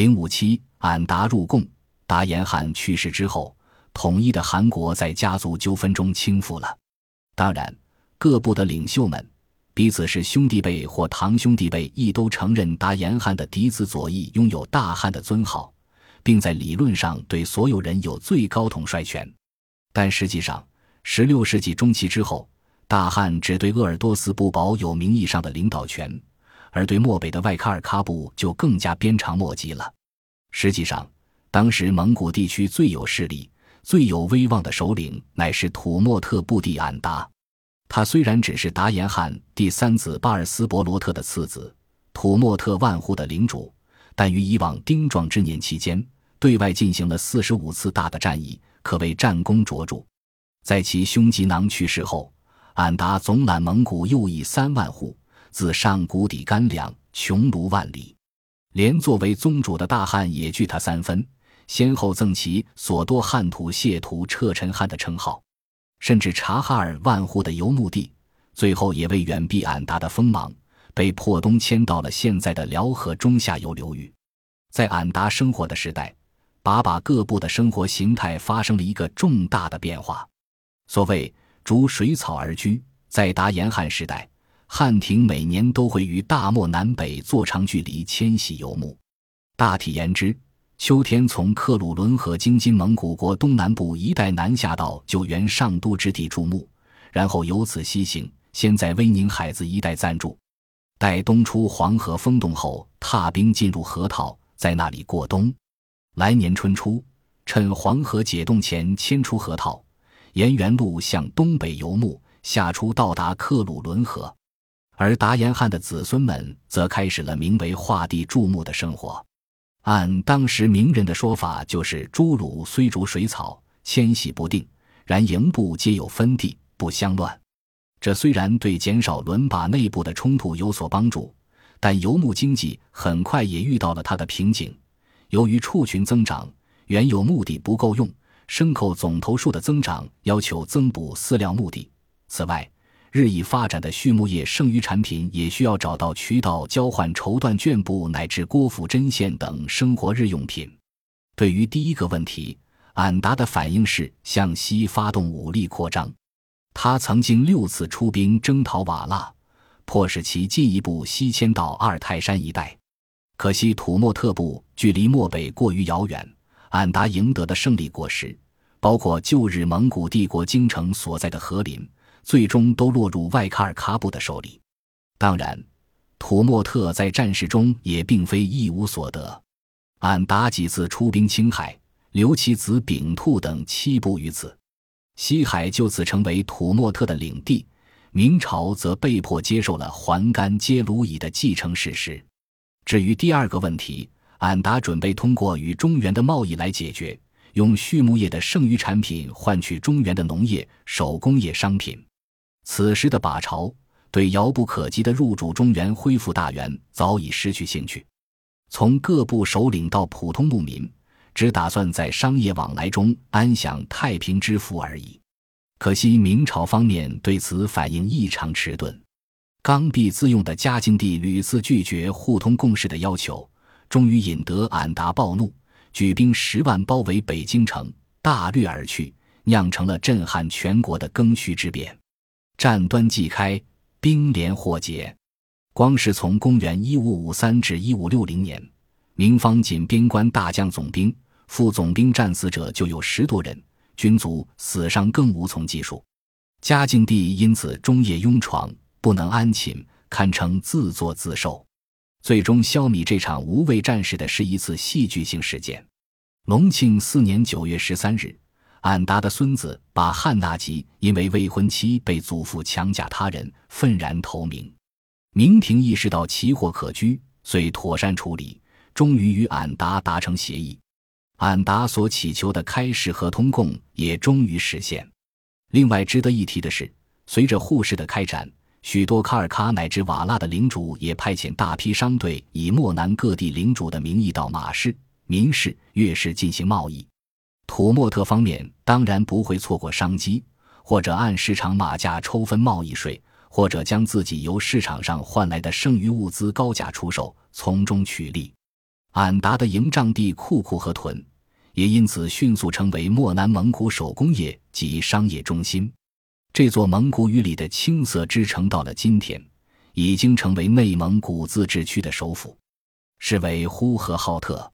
零五七，俺答入贡，达延汗去世之后，统一的韩国在家族纠纷中倾覆了。当然，各部的领袖们彼此是兄弟辈或堂兄弟辈，亦都承认达延汗的嫡子左翼拥有大汗的尊号，并在理论上对所有人有最高统帅权。但实际上，十六世纪中期之后，大汗只对鄂尔多斯部保有名义上的领导权，而对漠北的外喀尔喀部就更加鞭长莫及了。实际上，当时蒙古地区最有势力、最有威望的首领乃是土默特部第俺答。他虽然只是达延汗第三子巴尔斯伯罗特的次子，土默特万户的领主，但于以往丁壮之年期间，对外进行了四十五次大的战役，可谓战功卓著。在其兄吉囊去世后，俺答总揽蒙古右翼三万户，自上谷底干粮，穷庐万里。连作为宗主的大汉也惧他三分，先后赠其所多汉土谢图彻臣汗的称号，甚至察哈尔万户的游牧地，最后也为远避俺答的锋芒，被迫东迁到了现在的辽河中下游流域。在俺答生活的时代，把把各部的生活形态发生了一个重大的变化。所谓逐水草而居，在达延汗时代，汉庭每年都会于大漠南北做长距离迁徙游牧。大体言之，秋天从克鲁伦河经今蒙古国东南部一带南下到九原上都之地驻牧，然后由此西行，先在威宁海子一带暂住，待冬出黄河封冻后，踏冰进入河套，在那里过冬。来年春初，趁黄河解冻前迁出河套。沿原路向东北游牧，下出到达克鲁伦河，而达延汗的子孙们则开始了名为画地筑牧的生活。按当时名人的说法，就是诸鲁虽逐水草，迁徙不定，然营部皆有分地，不相乱。这虽然对减少伦巴内部的冲突有所帮助，但游牧经济很快也遇到了它的瓶颈。由于畜群增长，原有墓地不够用。牲口总头数的增长要求增补饲料墓地。此外，日益发展的畜牧业剩余产品也需要找到渠道交换绸缎、绢布乃至郭府针线等生活日用品。对于第一个问题，俺答的反应是向西发动武力扩张。他曾经六次出兵征讨瓦剌，迫使其进一步西迁到阿尔泰山一带。可惜土默特部距离漠北过于遥远。俺答赢得的胜利果实，包括旧日蒙古帝国京城所在的和林，最终都落入外卡尔卡布的手里。当然，土默特在战事中也并非一无所得。俺答几次出兵青海，留其子丙兔等七部于此，西海就此成为土默特的领地。明朝则被迫接受了还甘接卢乙的继承事实。至于第二个问题，俺答准备通过与中原的贸易来解决，用畜牧业的剩余产品换取中原的农业、手工业商品。此时的把朝对遥不可及的入主中原、恢复大元早已失去兴趣，从各部首领到普通牧民，只打算在商业往来中安享太平之福而已。可惜明朝方面对此反应异常迟钝，刚愎自用的嘉靖帝屡次拒绝互通共事的要求。终于引得俺答暴怒，举兵十万包围北京城，大掠而去，酿成了震撼全国的庚戌之变。战端既开，兵连祸结。光是从公元一五五三至一五六零年，明方仅边关大将总兵、副总兵战死者就有十多人，军卒死伤更无从计数。嘉靖帝因此终夜拥床，不能安寝，堪称自作自受。最终消弭这场无谓战事的是一次戏剧性事件。隆庆四年九月十三日，俺答的孙子把汉纳吉因为未婚妻被祖父强嫁他人，愤然投明。明廷意识到奇货可居，遂妥善处理，终于与俺答达成协议。俺答所祈求的开市和通共也终于实现。另外值得一提的是，随着互市的开展。许多卡尔喀乃至瓦剌的领主也派遣大批商队，以漠南各地领主的名义到马市、民市、越市进行贸易。土默特方面当然不会错过商机，或者按市场马价抽分贸易税，或者将自己由市场上换来的剩余物资高价出售，从中取利。俺答的营帐地库库和屯，也因此迅速成为漠南蒙古手工业及商业中心。这座蒙古语里的青色之城，到了今天，已经成为内蒙古自治区的首府，是为呼和浩特。